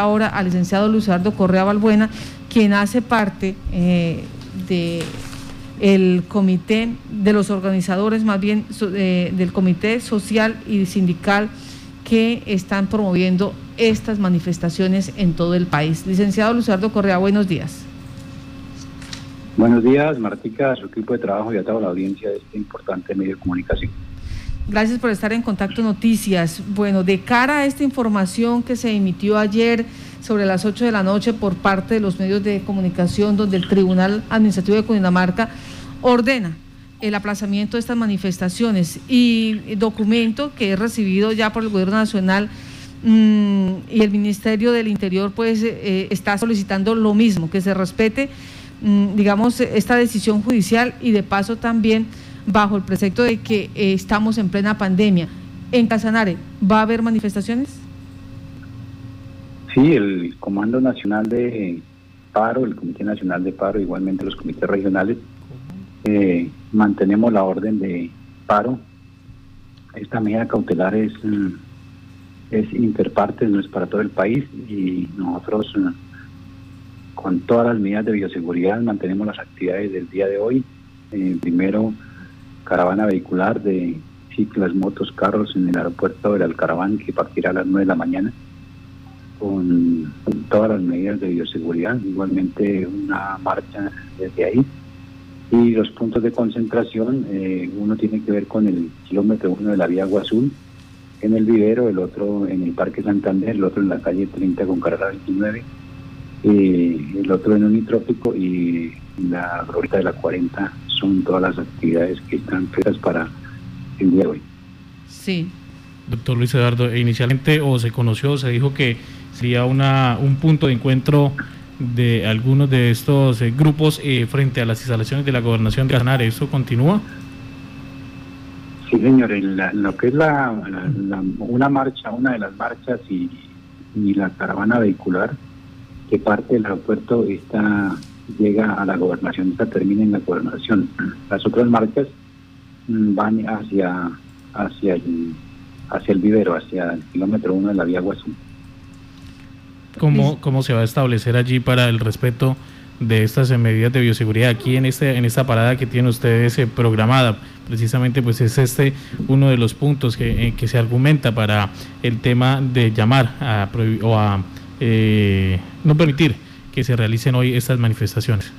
ahora al licenciado Luis Eduardo Correa Balbuena, quien hace parte eh, de el comité de los organizadores, más bien eh, del comité social y sindical que están promoviendo estas manifestaciones en todo el país. Licenciado Luis Eduardo Correa, buenos días. Buenos días, Martica, su equipo de trabajo y a toda la audiencia de este importante medio de comunicación. Gracias por estar en Contacto Noticias. Bueno, de cara a esta información que se emitió ayer sobre las 8 de la noche por parte de los medios de comunicación, donde el Tribunal Administrativo de Cundinamarca ordena el aplazamiento de estas manifestaciones y documento que he recibido ya por el Gobierno Nacional mm, y el Ministerio del Interior pues eh, está solicitando lo mismo, que se respete, mm, digamos, esta decisión judicial y de paso también bajo el precepto de que eh, estamos en plena pandemia. En Casanare, ¿va a haber manifestaciones? Sí, el Comando Nacional de Paro, el Comité Nacional de Paro, igualmente los comités regionales, eh, mantenemos la orden de paro. Esta medida cautelar es, mm, es interpartes, no es para todo el país y nosotros mm, con todas las medidas de bioseguridad mantenemos las actividades del día de hoy. Eh, primero, caravana vehicular de ciclas, motos, carros en el aeropuerto del Alcaraván que partirá a las 9 de la mañana con, todas las medidas de bioseguridad, igualmente una marcha desde ahí. Y los puntos de concentración, eh, uno tiene que ver con el kilómetro uno de la vía Agua Azul, en el vivero, el otro en el Parque Santander, el otro en la calle 30 con carrera 29, el otro en Unitrópico y la ruta de la 40 son todas las actividades que están fijas para el día de hoy. Sí. Doctor Luis Eduardo, inicialmente o se conoció, se dijo que sería una, un punto de encuentro de algunos de estos eh, grupos eh, frente a las instalaciones de la gobernación de Casanare. ¿Eso continúa? Sí, señor. En, lo que es la, una marcha, una de las marchas y, y la caravana vehicular que parte del aeropuerto está llega a la gobernación, esta termina en la gobernación. Las otras marcas mm, van hacia hacia el, hacia el vivero, hacia el kilómetro uno de la vía Guasú. ¿Cómo, ¿Cómo se va a establecer allí para el respeto de estas medidas de bioseguridad aquí en este en esta parada que tiene ustedes eh, programada? Precisamente pues es este uno de los puntos que, eh, que se argumenta para el tema de llamar a o a eh, no permitir que se realicen hoy estas manifestaciones?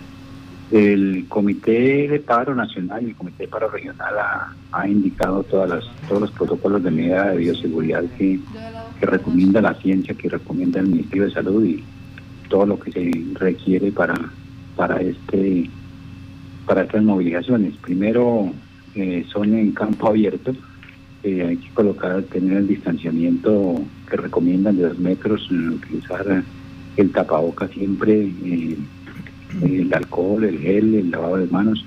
El Comité de Paro Nacional y el Comité de Paro Regional ha, indicado todas las, todos los protocolos de medida de bioseguridad que, recomienda la ciencia, que recomienda el Ministerio de Salud y todo lo que se requiere para, para, este, para estas movilizaciones. Primero, eh, son en campo abierto, eh, hay que colocar, tener el distanciamiento que recomiendan de dos metros, utilizar el tapaboca siempre, eh, el alcohol, el gel, el lavado de manos,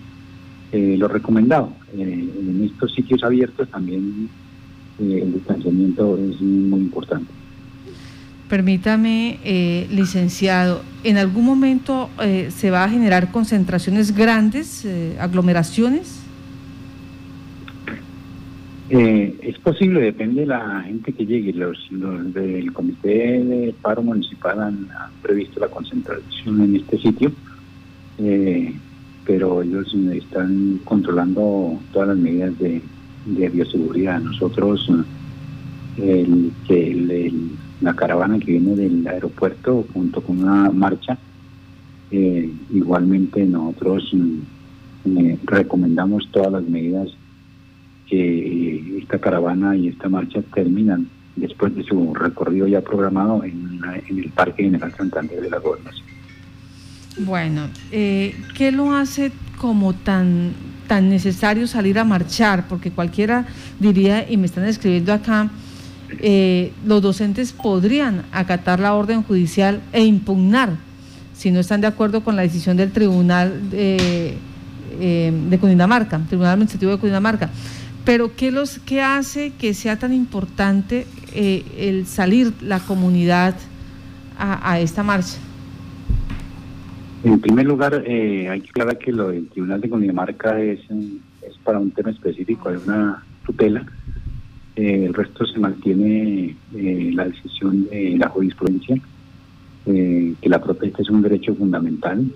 eh, lo recomendado. Eh, en estos sitios abiertos también el distanciamiento es muy importante. Permítame, licenciado, ¿en algún momento se va a generar concentraciones grandes, aglomeraciones? Eh, es posible, depende de la gente que llegue. Los, del Comité de Paro Municipal han, previsto la concentración en este sitio, eh, pero ellos están controlando todas las medidas de, bioseguridad. Nosotros, la caravana que viene del aeropuerto junto con una marcha, eh, igualmente nosotros recomendamos todas las medidas que esta caravana y esta marcha terminan después de su recorrido ya programado en, el Parque General Santander de la Gobernación. Bueno, eh, ¿qué lo hace como tan, tan necesario salir a marchar? Porque cualquiera diría, y me están escribiendo acá, eh, los docentes podrían acatar la orden judicial e impugnar si no están de acuerdo con la decisión del Tribunal de, eh, de Cundinamarca, Tribunal Administrativo de Cundinamarca. Pero ¿qué, los, qué hace que sea tan importante eh, el salir la comunidad a, esta marcha? En primer lugar, eh, hay que aclarar que lo del Tribunal de Cundinamarca es, es para un tema específico, hay una tutela. Eh, el resto se mantiene la decisión de la jurisprudencia que la protesta es un derecho fundamental,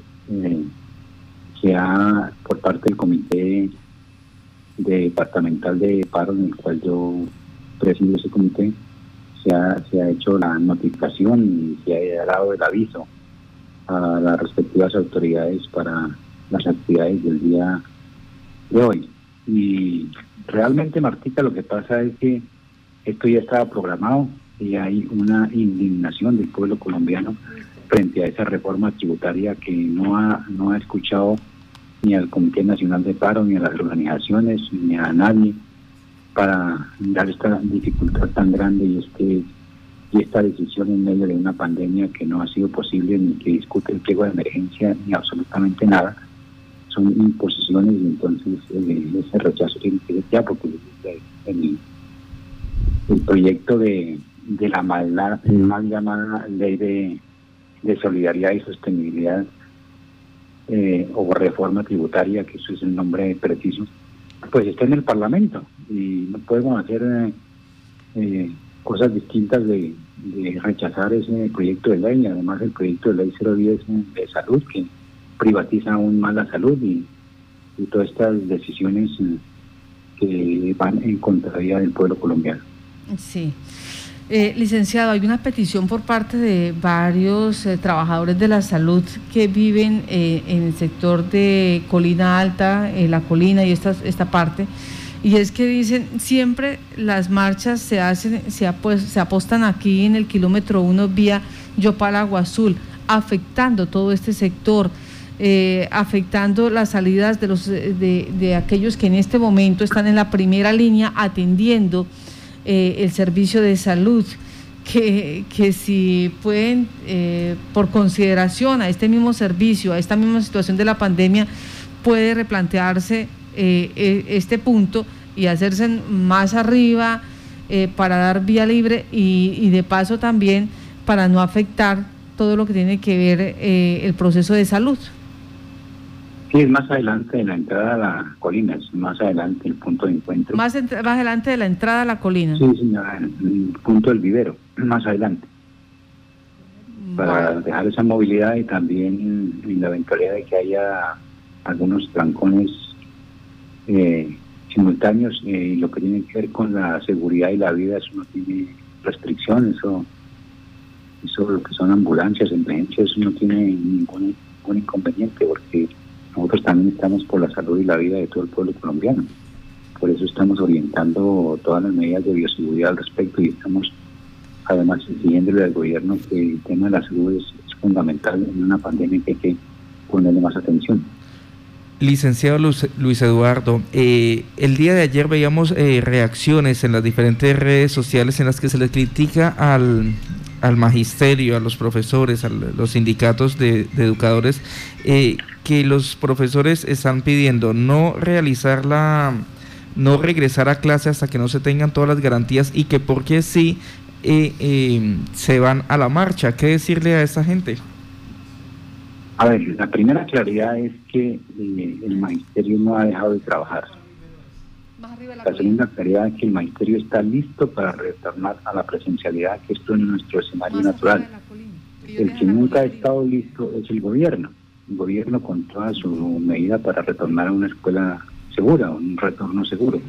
que ha, por parte del comité departamental de paro en el cual yo presido ese comité, se ha, se ha hecho la notificación y se ha dado el aviso a las respectivas autoridades para las actividades del día de hoy. Y realmente, Martita, lo que pasa es que esto ya estaba programado y hay una indignación del pueblo colombiano frente a esa reforma tributaria que no ha, no ha escuchado ni al Comité Nacional de Paro, ni a las organizaciones, ni a nadie para dar esta dificultad tan grande y este y esta decisión en medio de una pandemia que no ha sido posible ni que discute el pliego de emergencia ni absolutamente nada. Son imposiciones y entonces eh, ese rechazo tiene que ser ya porque el, el proyecto de, de la mal, mal llamada ley de, de solidaridad y sostenibilidad eh, o reforma tributaria, que eso es el nombre preciso, pues está en el Parlamento y no podemos hacer eh, eh, cosas distintas de, rechazar ese proyecto de ley. Además, el proyecto de ley 010 de salud que privatiza aún más la salud y, todas estas decisiones que van en contravía del pueblo colombiano. Sí. Eh, licenciado, hay una petición por parte de varios eh, trabajadores de la salud que viven eh, en el sector de Colina Alta, la colina y esta, esta parte, y es que dicen siempre las marchas se hacen, se, apostan aquí en el kilómetro 1 vía Yopal Agua Azul, afectando todo este sector. afectando las salidas de, los, de aquellos que en este momento están en la primera línea atendiendo eh, el servicio de salud, que, que si pueden, eh, por consideración a este mismo servicio, a esta misma situación de la pandemia, puede replantearse eh, e, este punto y hacerse más arriba para dar vía libre y, y, de paso también para no afectar todo lo que tiene que ver el proceso de salud. Sí, es más adelante de la entrada a la colina, es más adelante el punto de encuentro. Más, adelante de la entrada a la colina. Sí, señora, el punto del vivero, más adelante. Para dejar esa movilidad y también en la eventualidad de que haya algunos trancones eh, simultáneos eh, y lo que tiene que ver con la seguridad y la vida, eso no tiene restricciones, eso, eso lo que son ambulancias, emergencias, eso no tiene ningún, ningún inconveniente porque nosotros también estamos por la salud y la vida de todo el pueblo colombiano. Por eso estamos orientando todas las medidas de bioseguridad al respecto y estamos además exigiéndole al gobierno que el tema de la salud es, fundamental en una pandemia que hay que ponerle más atención. Licenciado Luis, Eduardo, eh, el día de ayer veíamos eh, reacciones en las diferentes redes sociales en las que se le critica al, al magisterio, a los profesores, a los sindicatos de, educadores, eh, que los profesores están pidiendo no realizar la, no regresar a clase hasta que no se tengan todas las garantías y que porque sí eh, eh, se van a la marcha. ¿Qué decirle a esa gente? A ver, la primera claridad es que el magisterio no ha dejado de trabajar la segunda claridad es que el magisterio está listo para retornar a la presencialidad, que esto es nuestro escenario natural. El que nunca ha estado listo es el gobierno. Gobierno con toda su medida para retornar a una escuela segura, un retorno seguro.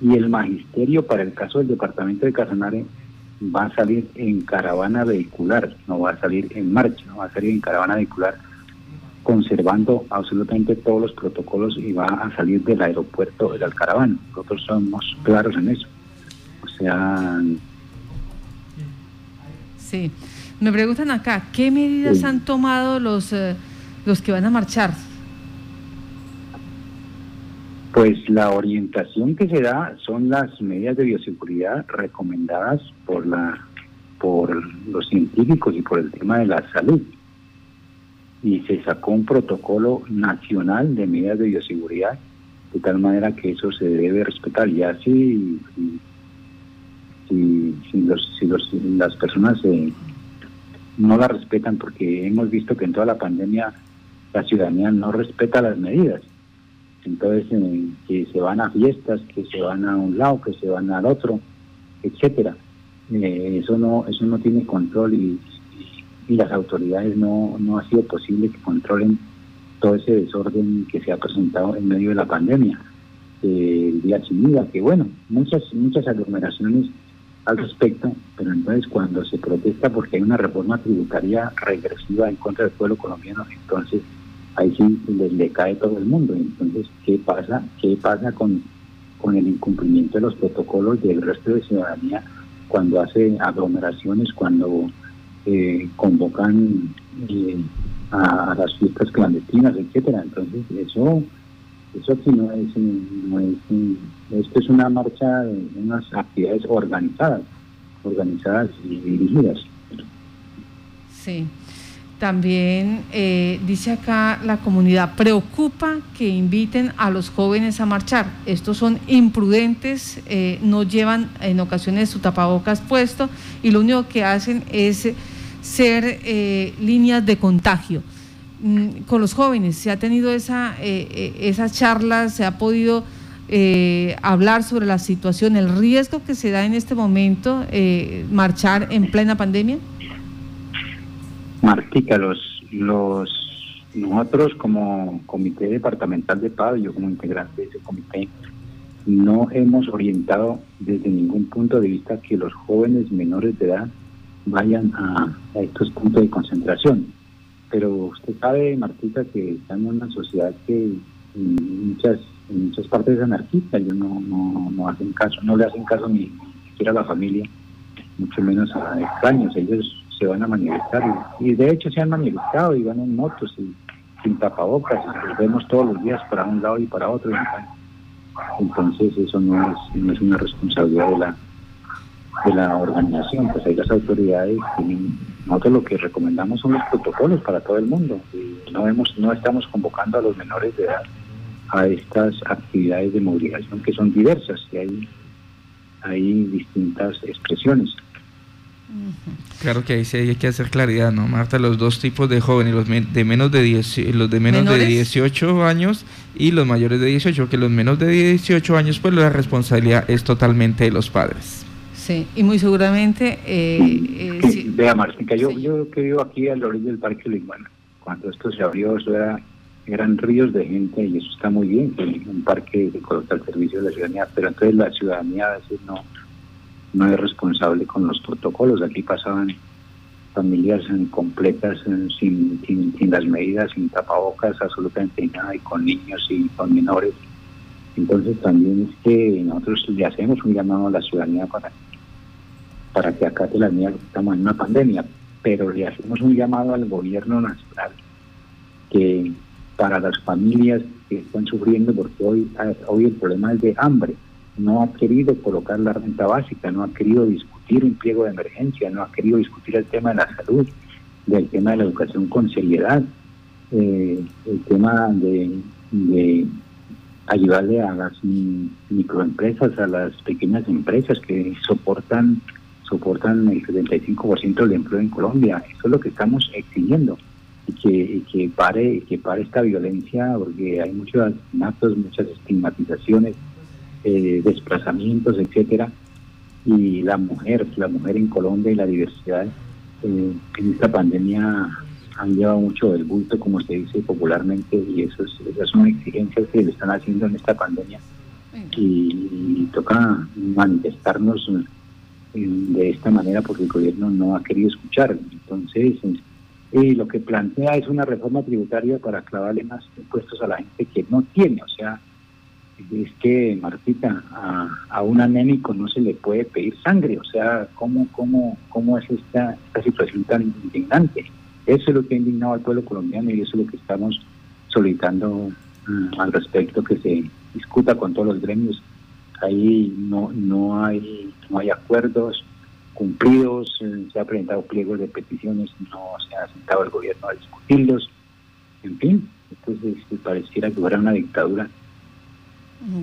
Y el magisterio, para el caso del departamento de Casanare, va a salir en caravana vehicular, no va a salir en marcha, no va a salir en caravana vehicular conservando absolutamente todos los protocolos y va a salir del aeropuerto del Alcaraván. Nosotros somos claros en eso. O sea... Sí. Me preguntan acá, ¿qué medidas han tomado los, eh, los que van a marchar? Pues la orientación que se da son las medidas de bioseguridad recomendadas por la por los científicos y por el tema de la salud y se sacó un protocolo nacional de medidas de bioseguridad, de tal manera que eso se debe respetar. Ya si, si, si, los, si los, las personas eh, no la respetan, porque hemos visto que en toda la pandemia la ciudadanía no respeta las medidas. Entonces, eh, que se van a fiestas, que se van a un lado, que se van al otro, etcétera. Eh, eso no eso no tiene control y, y las autoridades no, no ha sido posible que controlen todo ese desorden que se ha presentado en medio de la pandemia. Eh, el día sin que bueno, muchas, muchas aglomeraciones al respecto, pero entonces cuando se protesta porque hay una reforma tributaria regresiva en contra del pueblo colombiano, entonces ahí sí le, cae todo el mundo. Entonces, ¿qué pasa? ¿Qué pasa con, con el incumplimiento de los protocolos del resto de ciudadanía cuando hace aglomeraciones, cuando eh, convocan eh, a, las fiestas clandestinas, etcétera? Entonces, eso eso sí no es, no es, esto es una marcha de unas actividades organizadas, organizadas y dirigidas. Sí. También eh, dice acá la comunidad, preocupa que inviten a los jóvenes a marchar. Estos son imprudentes, eh, no llevan en ocasiones su tapabocas puesto y lo único que hacen es ser eh, líneas de contagio. Mm, con los jóvenes? ¿Se ha tenido esa, eh, esas charlas? ¿Se ha podido hablar sobre la situación, el riesgo que se da en este momento marchar en plena pandemia? Martica, los, los, nosotros como Comité Departamental de Paz, yo como integrante de ese comité, no hemos orientado desde ningún punto de vista que los jóvenes menores de edad vayan a estos puntos de concentración. Pero usted sabe, Martita, que estamos en una sociedad que muchas, en muchas partes es anarquista, ellos no, no, no hacen caso, no le hacen caso ni, siquiera a la familia, mucho menos a extraños, ellos van a manifestar y, de hecho se han manifestado y van en motos y sin tapabocas, los vemos todos los días para un lado y para otro. Entonces eso no es, no es una responsabilidad de la de la organización, pues ahí las autoridades nosotros lo que recomendamos son los protocolos para todo el mundo. No hemos, no estamos convocando a los menores de edad a estas actividades de movilización que son diversas y hay, hay distintas expresiones. Claro que ahí sí hay que hacer claridad, ¿no, Marta? Los dos tipos de jóvenes, los de menos de 10, los de menos de 18 años y los mayores de 18, que los menos de 18 años, pues la responsabilidad es totalmente de los padres. Sí, y muy seguramente... Eh, eh Vea, Martica, yo, yo que vivo aquí al orilla del Parque Liguana, cuando esto se abrió, eso era, eran ríos de gente y eso está muy bien, un parque que coloca al servicio de la ciudadanía, pero entonces la ciudadanía a veces no, no es responsable con los protocolos. Aquí pasaban familias completas sin, sin, las medidas, sin tapabocas, absolutamente nada, y con niños y con menores. Entonces también es que nosotros le hacemos un llamado a la ciudadanía para para que acá la que estamos en una pandemia, pero le hacemos un llamado al gobierno nacional que para las familias que están sufriendo, porque hoy, hoy el problema es de hambre, no ha querido colocar la renta básica, no ha querido discutir un pliego de emergencia, no ha querido discutir el tema de la salud, del tema de la educación con seriedad, eh, el tema de, ayudarle a las microempresas, a las pequeñas empresas que soportan soportan el 75% del empleo en Colombia. Eso es lo que estamos exigiendo y que, que pare que pare esta violencia porque hay muchos asesinatos, muchas estigmatizaciones, eh, desplazamientos, etcétera. Y la mujer, la mujer en Colombia y la diversidad eh, en esta pandemia han llevado mucho del bulto, como se dice popularmente, y eso es, esas son exigencias que le están haciendo en esta pandemia. y toca manifestarnos de esta manera porque el gobierno no ha querido escuchar. Entonces, eh, lo que plantea es una reforma tributaria para clavarle más impuestos a la gente que no tiene. O sea, es que, Martita, a, un anémico no se le puede pedir sangre. O sea, ¿cómo, cómo, cómo es esta, esta situación tan indignante? Eso es lo que ha indignado al pueblo colombiano y eso es lo que estamos solicitando mm, al respecto, que se discuta con todos los gremios ahí no, no, hay, no hay acuerdos cumplidos, eh, se ha presentado pliegos de peticiones, no se ha sentado el gobierno a discutirlos, en fin, entonces pareciera que fuera una dictadura.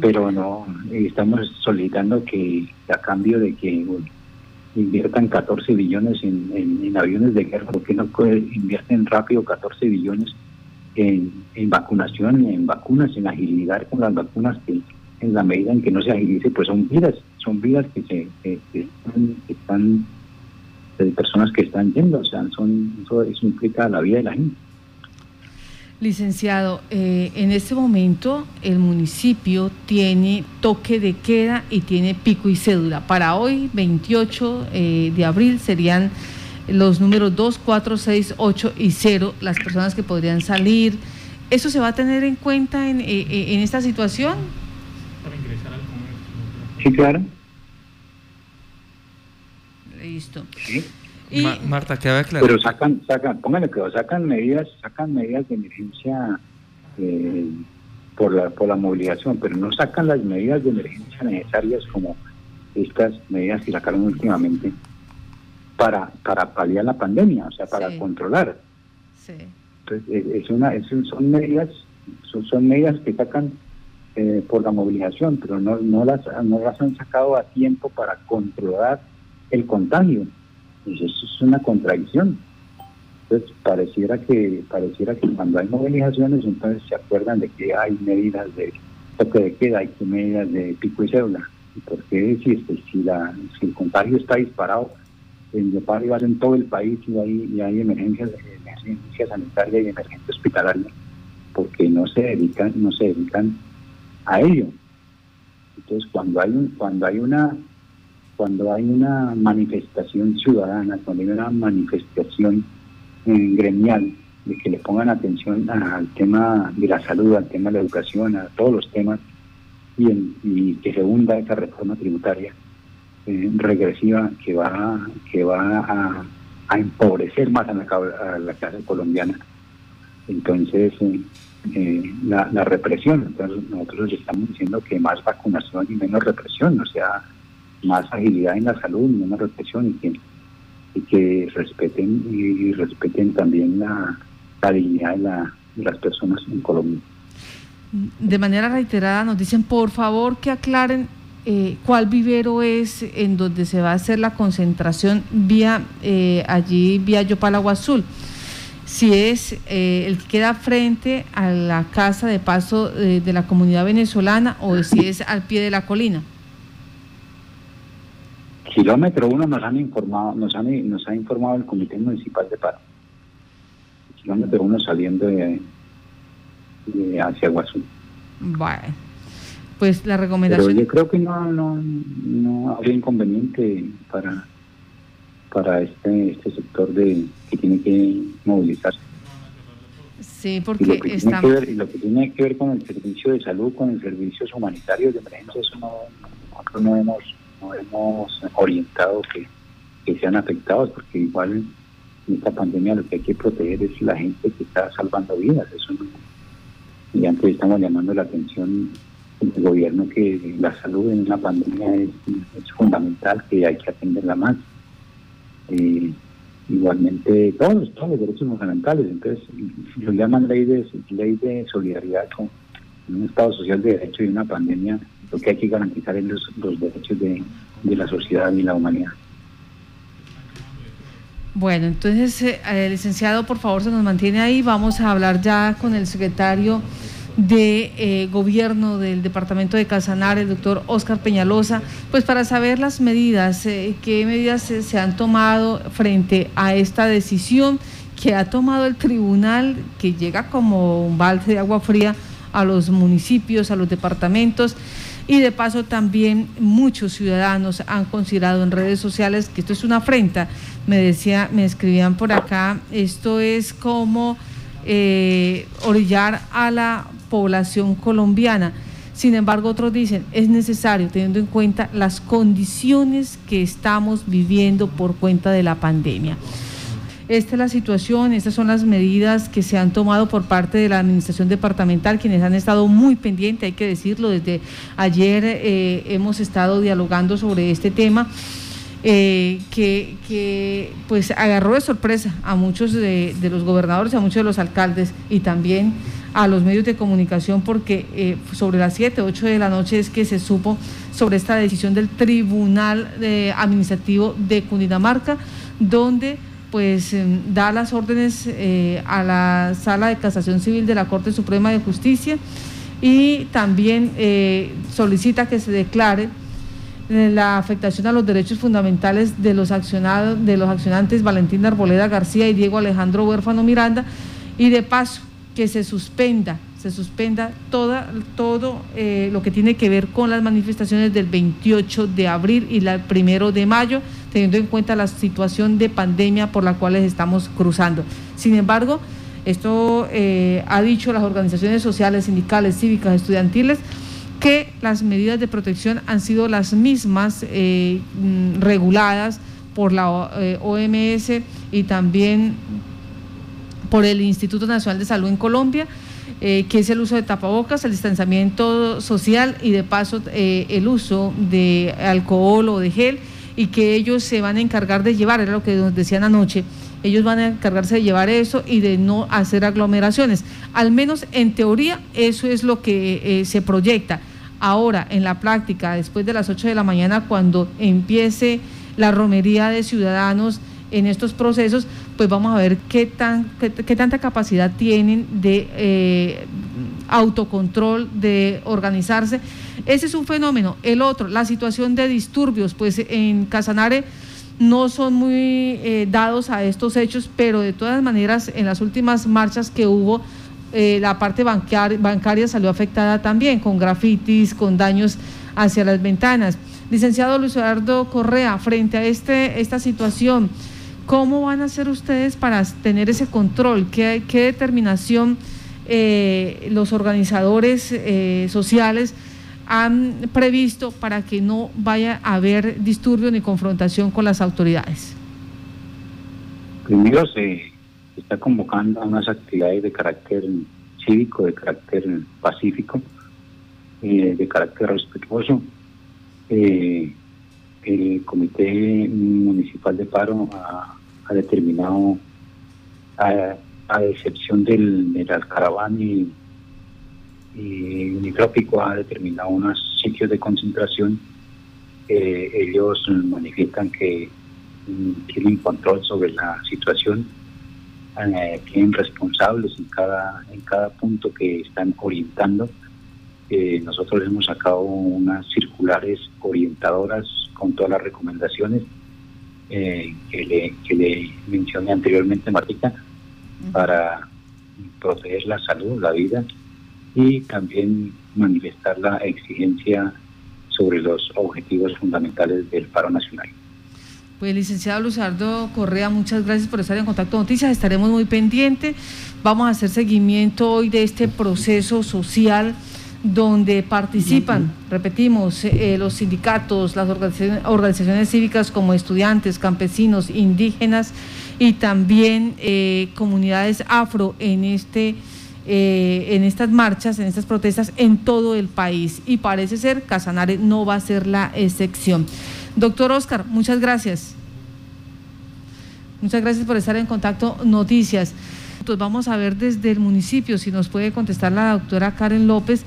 Pero no, estamos solicitando que a cambio de que inviertan 14 billones en, en, aviones de guerra, porque no invierten rápido 14 billones en, en vacunación, en vacunas, en agilidad con las vacunas que en la medida en que no se agilice, pues son vidas, son vidas que, se, están, personas que están yendo, o sea, son, eso, implica la vida de la gente. Licenciado, eh, en este momento el municipio tiene toque de queda y tiene pico y cédula. Para hoy, 28 eh, de abril, serían los números 2, 4, 6, 8 y 0 las personas que podrían salir. ¿Eso se va a tener en cuenta en, eh, en esta situación? Para ingresar al comercio. Sí, claro. Listo. Y, Marta, queda claro. Pero sacan, sacan, pónganle que sacan medidas, sacan medidas de emergencia eh, por la por la movilización, pero no sacan las medidas de emergencia necesarias como estas medidas que sacaron últimamente para para paliar la pandemia, o sea, para controlar. Sí. Entonces, es una, son medidas, son, son medidas que sacan eh, por la movilización, pero no, no, las, no las han sacado a tiempo para controlar el contagio. Y eso es una contradicción. Entonces pareciera que pareciera que cuando hay movilizaciones entonces se acuerdan de que hay medidas de toque de queda, hay medidas de pico y cédula. ¿Por qué si, este, si, la, si el contagio está disparado en va en todo el país y hay, y hay emergencias, emergencia sanitaria y emergencia hospitalaria? Porque no se dedican, no se dedican a ello. Entonces cuando hay un, cuando hay una cuando hay una manifestación ciudadana, cuando hay una manifestación eh, gremial, de que le pongan atención al tema de la salud, al tema de la educación, a todos los temas, y, que se hunda esa reforma tributaria eh, regresiva que va, que va a, empobrecer más a la, clase colombiana. Entonces, eh, la, la, represión, entonces nosotros estamos diciendo que más vacunación y menos represión, o sea, más agilidad en la salud, menos represión y que, y que respeten y, respeten también la, dignidad de, las personas en Colombia. De manera reiterada nos dicen por favor que aclaren eh, cuál vivero es en donde se va a hacer la concentración vía eh, allí vía Yopal Azul. Si es eh, el que queda frente a la casa de paso de la comunidad venezolana o si es al pie de la colina. Kilómetro uno nos han informado, nos han, nos ha informado el Comité Municipal de Paz. Kilómetro uno saliendo de, hacia Guazú. Bueno, pues la recomendación. Pero yo creo que no, no, no habría inconveniente para para este, este sector de que tiene que movilizarse. Sí, porque lo que, tiene que ver, lo que tiene que ver con el servicio de salud, con el servicios humanitarios de emergencia, eso no, nosotros no hemos no hemos orientado que, sean afectados, porque igual en esta pandemia lo que hay que proteger es la gente que está salvando vidas. Eso y antes estamos llamando la atención del gobierno que la salud en una pandemia es, fundamental, que hay que atenderla más. Eh, igualmente todos, todos los derechos fundamentales, entonces lo llaman ley de ley de solidaridad con un Estado social de derecho y una pandemia lo que hay que garantizar es los, derechos de, la sociedad y la humanidad. Bueno, entonces, eh, licenciado, por favor, se nos mantiene ahí. Vamos a hablar ya con el secretario de eh, Gobierno del Departamento de Casanare, el doctor Oscar Peñalosa, pues para saber las medidas, eh, qué medidas se, han tomado frente a esta decisión que ha tomado el tribunal, que llega como un balde de agua fría a los municipios, a los departamentos. Y de paso también muchos ciudadanos han considerado en redes sociales que esto es una afrenta. Me decía, me escribían por acá, esto es como eh, orillar a la población colombiana. Sin embargo, otros dicen, es necesario, teniendo en cuenta las condiciones que estamos viviendo por cuenta de la pandemia. Esta es la situación, estas son las medidas que se han tomado por parte de la Administración Departamental, quienes han estado muy pendientes, hay que decirlo, desde ayer eh, hemos estado dialogando sobre este tema. Eh, que, pues agarró de sorpresa a muchos de, los gobernadores, a muchos de los alcaldes y también a los medios de comunicación porque eh, sobre las 7, 8 de la noche es que se supo sobre esta decisión del Tribunal Administrativo de Cundinamarca, donde pues em, da las órdenes eh, a la Sala de Casación Civil de la Corte Suprema de Justicia y también eh, solicita que se declare eh, la afectación a los derechos fundamentales de los accionados, de los accionantes Valentín Arboleda García y Diego Alejandro Huérfano Miranda, y de paso que se suspenda, se suspenda toda, todo lo que tiene que ver con las manifestaciones del 28 de abril y el primero de mayo, teniendo en cuenta la situación de pandemia por la cual estamos cruzando. Sin embargo, esto eh, ha dicho las organizaciones sociales, sindicales, cívicas, estudiantiles, que las medidas de protección han sido las mismas eh, mm, reguladas por la OMS eh, y también por el Instituto Nacional de Salud en Colombia, que es el uso de tapabocas, el distanciamiento social y de paso el uso de alcohol o de gel y que ellos se van a encargar de llevar, era lo que nos decían anoche, ellos van a encargarse de llevar eso y de no hacer aglomeraciones. Al menos en teoría eso es lo que eh, se proyecta. Ahora, en la práctica, después de las 8 de la mañana, cuando empiece la romería de ciudadanos en estos procesos, pues vamos a ver qué, tan, qué, tanta capacidad tienen de eh, autocontrol, de organizarse. Ese es un fenómeno. El otro, la situación de disturbios, pues en Casanare no son muy eh, dados a estos hechos, pero de todas maneras en las últimas marchas que hubo, eh, la parte bancaria, salió afectada también, con grafitis, con daños hacia las ventanas. Licenciado Luis Eduardo Correa, frente a este, esta situación, ¿cómo van a hacer ustedes para tener ese control? ¿Qué, qué determinación eh, los organizadores sociales? han previsto para que no vaya a haber disturbio ni confrontación con las autoridades? Primero se está convocando a unas actividades de carácter cívico, de carácter pacífico, eh, de carácter respetuoso. Eh, el Comité Municipal de Paro ha, determinado, a, excepción del, del Alcaraván y y ha determinado unos sitios de concentración. ellos manifiestan que mm, tienen control sobre la situación, eh, tienen responsables en cada, en cada punto que están orientando. Eh, nosotros hemos sacado unas circulares orientadoras con todas las recomendaciones eh, que, le, que le mencioné anteriormente, Para proteger la salud, la vida y también manifestar la exigencia sobre los objetivos fundamentales del paro nacional. Pues licenciado Luzardo Correa, muchas gracias por estar en contacto con Noticias, estaremos muy pendientes, vamos a hacer seguimiento hoy de este proceso social donde participan, repetimos, eh, los sindicatos, las organizaciones, organizaciones, cívicas como estudiantes, campesinos, indígenas y también eh, comunidades afro en este eh, en estas marchas, en estas protestas en todo el país y parece ser Casanare no va a ser la excepción. Doctor Oscar, muchas gracias. Muchas gracias por estar en contacto Noticias. Entonces vamos a ver desde el municipio si nos puede contestar la doctora Karen López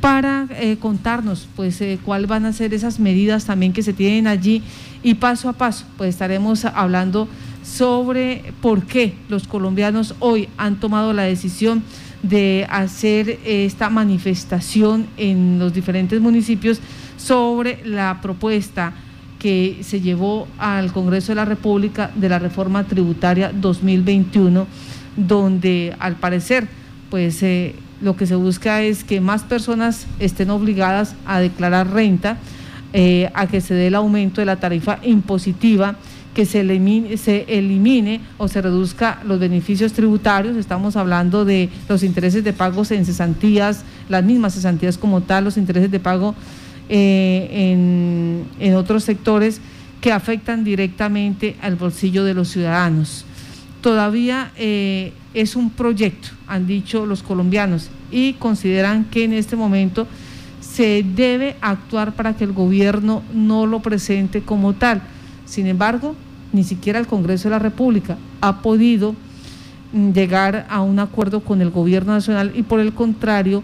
para eh, contarnos pues eh, cuáles van a ser esas medidas también que se tienen allí y paso a paso pues estaremos hablando sobre por qué los colombianos hoy han tomado la decisión de hacer esta manifestación en los diferentes municipios sobre la propuesta que se llevó al Congreso de la República de la reforma tributaria 2021, donde al parecer, pues eh, lo que se busca es que más personas estén obligadas a declarar renta, eh, a que se dé el aumento de la tarifa impositiva que se elimine, o se reduzca los beneficios tributarios. Estamos hablando de los intereses de pagos en cesantías, las mismas cesantías como tal, los intereses de pago eh, en, otros sectores que afectan directamente al bolsillo de los ciudadanos. Todavía eh, es un proyecto, han dicho los colombianos, y consideran que en este momento se debe actuar para que el gobierno no lo presente como tal. Sin embargo, ni siquiera el Congreso de la República ha podido mm, llegar a un acuerdo con el gobierno nacional y por el contrario,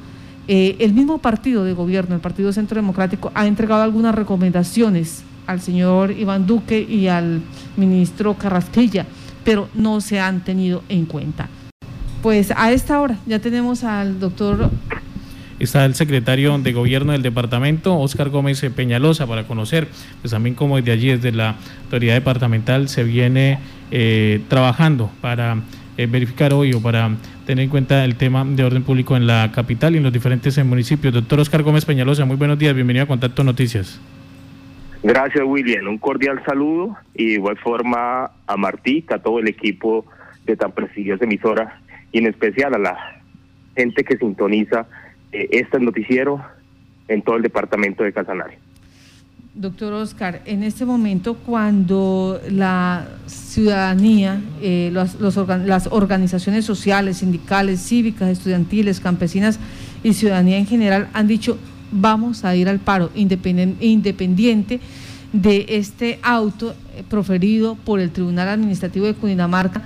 eh, el mismo partido de gobierno, el Partido Centro Democrático, ha entregado algunas recomendaciones al señor Iván Duque y al ministro Carrasquilla, pero no se han tenido en cuenta. Pues a esta hora ya tenemos al doctor está el secretario de gobierno del departamento, Oscar Gómez Peñalosa, para conocer, pues también como desde allí, desde la autoridad departamental, se viene eh, trabajando para eh, verificar hoy o para tener en cuenta el tema de orden público en la capital y en los diferentes municipios. Doctor Oscar Gómez Peñalosa, muy buenos días, bienvenido a Contacto Noticias. Gracias, William. Un cordial saludo y de igual forma a Martí, a todo el equipo de tan prestigiosa emisora y en especial a la gente que sintoniza eh, este noticiero en todo el departamento de Casanare. Doctor Oscar, en este momento cuando la ciudadanía, eh, las organizaciones sociales, sindicales, cívicas, estudiantiles, campesinas y ciudadanía en general han dicho vamos a ir al paro independiente de este auto eh, proferido por el Tribunal Administrativo de Cundinamarca.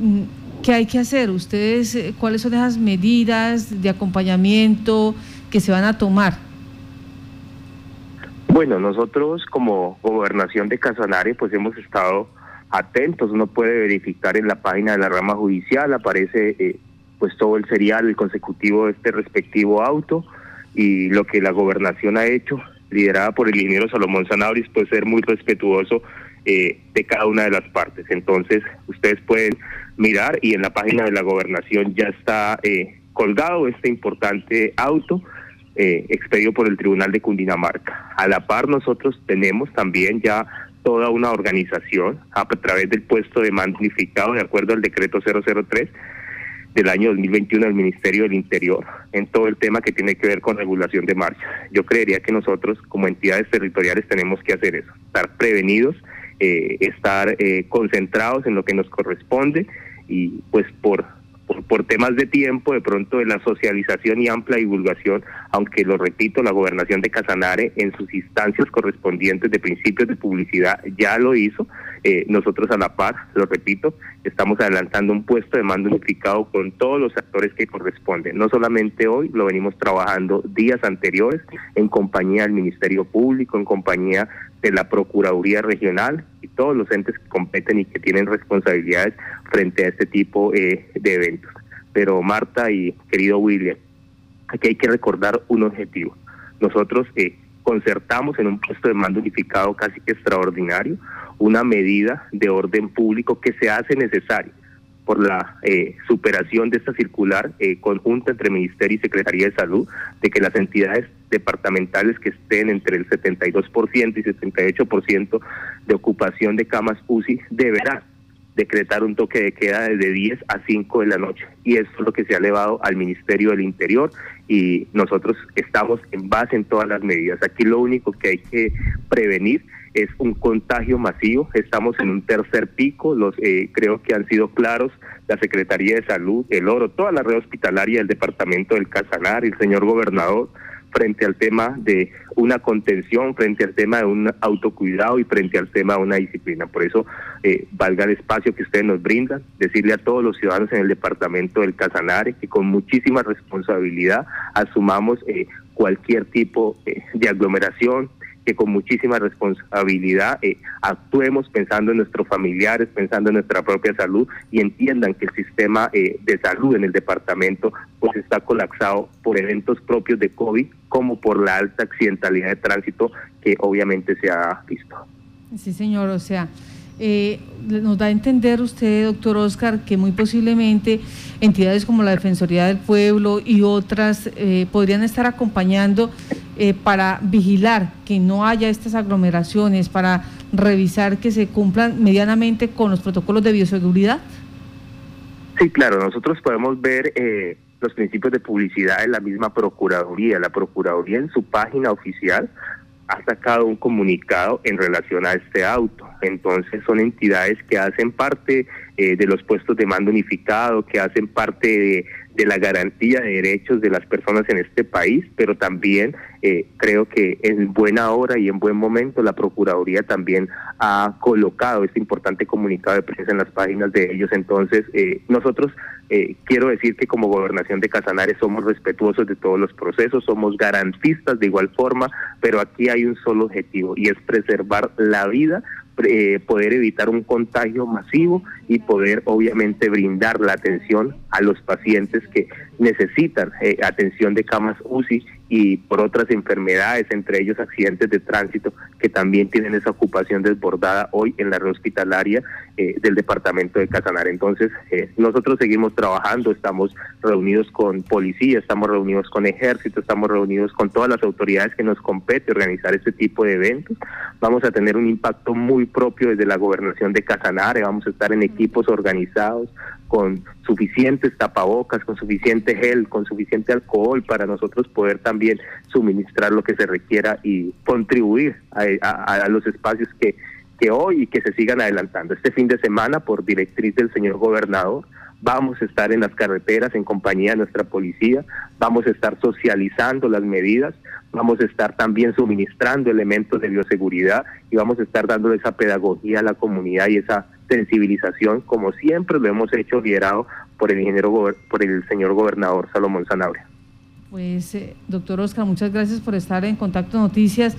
Mm, ¿Qué hay que hacer? ¿Ustedes eh, cuáles son esas medidas de acompañamiento que se van a tomar? Bueno, nosotros como gobernación de Casanare pues hemos estado atentos, uno puede verificar en la página de la rama judicial, aparece eh, pues todo el serial, el consecutivo de este respectivo auto y lo que la gobernación ha hecho, liderada por el ingeniero Salomón Sanabris, puede ser muy respetuoso eh, de cada una de las partes. Entonces, ustedes pueden mirar y en la página de la gobernación ya está eh, colgado este importante auto eh, expedido por el Tribunal de Cundinamarca. A la par nosotros tenemos también ya toda una organización a través del puesto de mando unificado de acuerdo al decreto 003 del año 2021 del Ministerio del Interior en todo el tema que tiene que ver con regulación de marcha. Yo creería que nosotros como entidades territoriales tenemos que hacer eso, estar prevenidos, eh, estar eh, concentrados en lo que nos corresponde y pues por por, temas de tiempo, de pronto de la socialización y amplia divulgación, aunque lo repito, la gobernación de Casanare en sus instancias correspondientes de principios de publicidad ya lo hizo. Eh, nosotros a la par, lo repito, estamos adelantando un puesto de mando unificado con todos los actores que corresponden. No solamente hoy, lo venimos trabajando días anteriores en compañía del Ministerio Público, en compañía de la Procuraduría Regional y todos los entes que competen y que tienen responsabilidades frente a este tipo eh, de eventos. Pero Marta y querido William, aquí hay que recordar un objetivo. Nosotros eh, concertamos en un puesto de mando unificado casi que extraordinario una medida de orden público que se hace necesaria por la eh, superación de esta circular eh, conjunta entre Ministerio y Secretaría de Salud, de que las entidades departamentales que estén entre el 72% y 78% de ocupación de camas UCI deberán decretar un toque de queda desde 10 a 5 de la noche. Y eso es lo que se ha elevado al Ministerio del Interior y nosotros estamos en base en todas las medidas. Aquí lo único que hay que prevenir es un contagio masivo. Estamos en un tercer pico, los eh, creo que han sido claros la Secretaría de Salud, el Oro, toda la red hospitalaria del departamento del Casanar, el señor gobernador, frente al tema de una contención, frente al tema de un autocuidado y frente al tema de una disciplina. Por eso, eh, valga el espacio que ustedes nos brindan, decirle a todos los ciudadanos en el departamento del Casanare que con muchísima responsabilidad asumamos eh, cualquier tipo de aglomeración, que con muchísima responsabilidad eh, actuemos pensando en nuestros familiares, pensando en nuestra propia salud y entiendan que el sistema eh, de salud en el departamento pues está colapsado por eventos propios de COVID como por la alta accidentalidad de tránsito que obviamente se ha visto. Sí, señor, o sea, eh, nos da a entender usted, doctor Oscar, que muy posiblemente entidades como la Defensoría del Pueblo y otras podrían estar acompañando eh, para vigilar que no haya estas aglomeraciones, para revisar que se cumplan medianamente con los protocolos de bioseguridad. Sí, claro, nosotros podemos ver los principios de publicidad en la misma Procuraduría. La Procuraduría en su página oficial ha sacado un comunicado en relación a este auto. Entonces son entidades que hacen parte eh, de los puestos de mando unificado, que hacen parte de, de la garantía de derechos de las personas en este país, pero también eh, creo que en buena hora y en buen momento la Procuraduría también ha colocado este importante comunicado de prensa en las páginas de ellos. Entonces, eh, nosotros eh, quiero decir que como gobernación de Casanares somos respetuosos de todos los procesos, somos garantistas de igual forma, pero aquí hay un solo objetivo y es preservar la vida eh, poder evitar un contagio masivo y poder obviamente brindar la atención a los pacientes que necesitan eh, atención de camas UCI y por otras enfermedades, entre ellos accidentes de tránsito, que también tienen esa ocupación desbordada hoy en la red hospitalaria eh, del departamento de Casanare. Entonces, eh, nosotros seguimos trabajando, estamos reunidos con policía, estamos reunidos con ejército, estamos reunidos con todas las autoridades que nos compete organizar este tipo de eventos. Vamos a tener un impacto muy propio desde la gobernación de Casanare, vamos a estar en equipos organizados con suficientes tapabocas, con suficiente gel, con suficiente alcohol para nosotros poder también suministrar lo que se requiera y contribuir a, los espacios que, que hoy y que se sigan adelantando. Este fin de semana, por directriz del señor gobernador, vamos a estar en las carreteras en compañía de nuestra policía, vamos a estar socializando las medidas, vamos a estar también suministrando elementos de bioseguridad y vamos a estar dando esa pedagogía a la comunidad y esa sensibilización como siempre lo hemos hecho liderado por el ingeniero por el señor gobernador Salomón Sanabria. Pues, eh, doctor Oscar, muchas gracias por estar en Contacto Noticias.